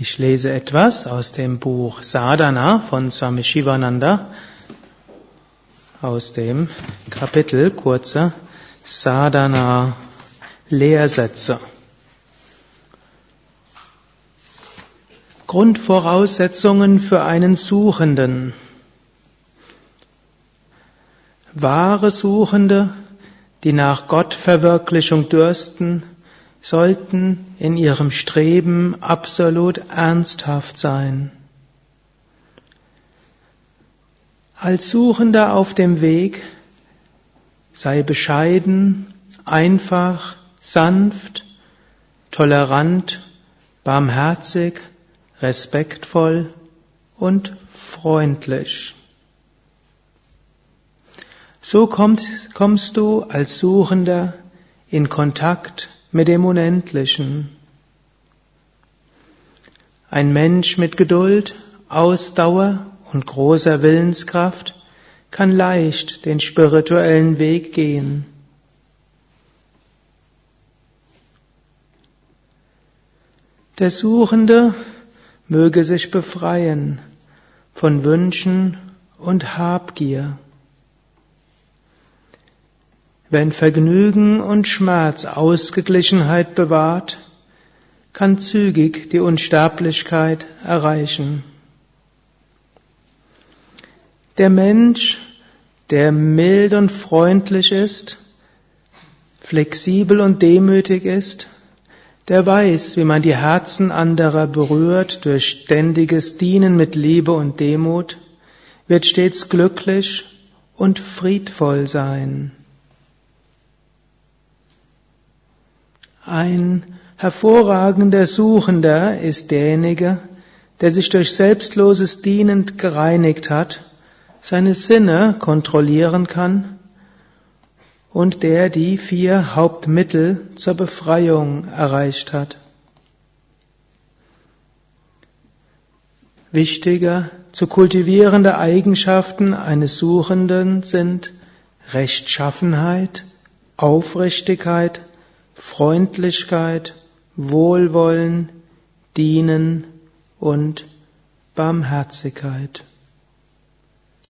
Ich lese etwas aus dem Buch Sadhana von Swami Shivananda, aus dem Kapitel kurze Sadhana Lehrsätze. Grundvoraussetzungen für einen Suchenden. Wahre Suchende, die nach Gottverwirklichung dürsten, sollten in ihrem Streben absolut ernsthaft sein. Als Suchender auf dem Weg sei bescheiden, einfach, sanft, tolerant, barmherzig, respektvoll und freundlich. So kommst, kommst du als Suchender in Kontakt mit dem Unendlichen. Ein Mensch mit Geduld, Ausdauer und großer Willenskraft kann leicht den spirituellen Weg gehen. Der Suchende möge sich befreien von Wünschen und Habgier. Wenn Vergnügen und Schmerz Ausgeglichenheit bewahrt, kann zügig die Unsterblichkeit erreichen. Der Mensch, der mild und freundlich ist, flexibel und demütig ist, der weiß, wie man die Herzen anderer berührt durch ständiges Dienen mit Liebe und Demut, wird stets glücklich und friedvoll sein. Ein hervorragender Suchender ist derjenige, der sich durch selbstloses Dienen gereinigt hat, seine Sinne kontrollieren kann und der die vier Hauptmittel zur Befreiung erreicht hat. Wichtige zu kultivierende Eigenschaften eines Suchenden sind Rechtschaffenheit, Aufrichtigkeit, Freundlichkeit, Wohlwollen, Dienen und Barmherzigkeit.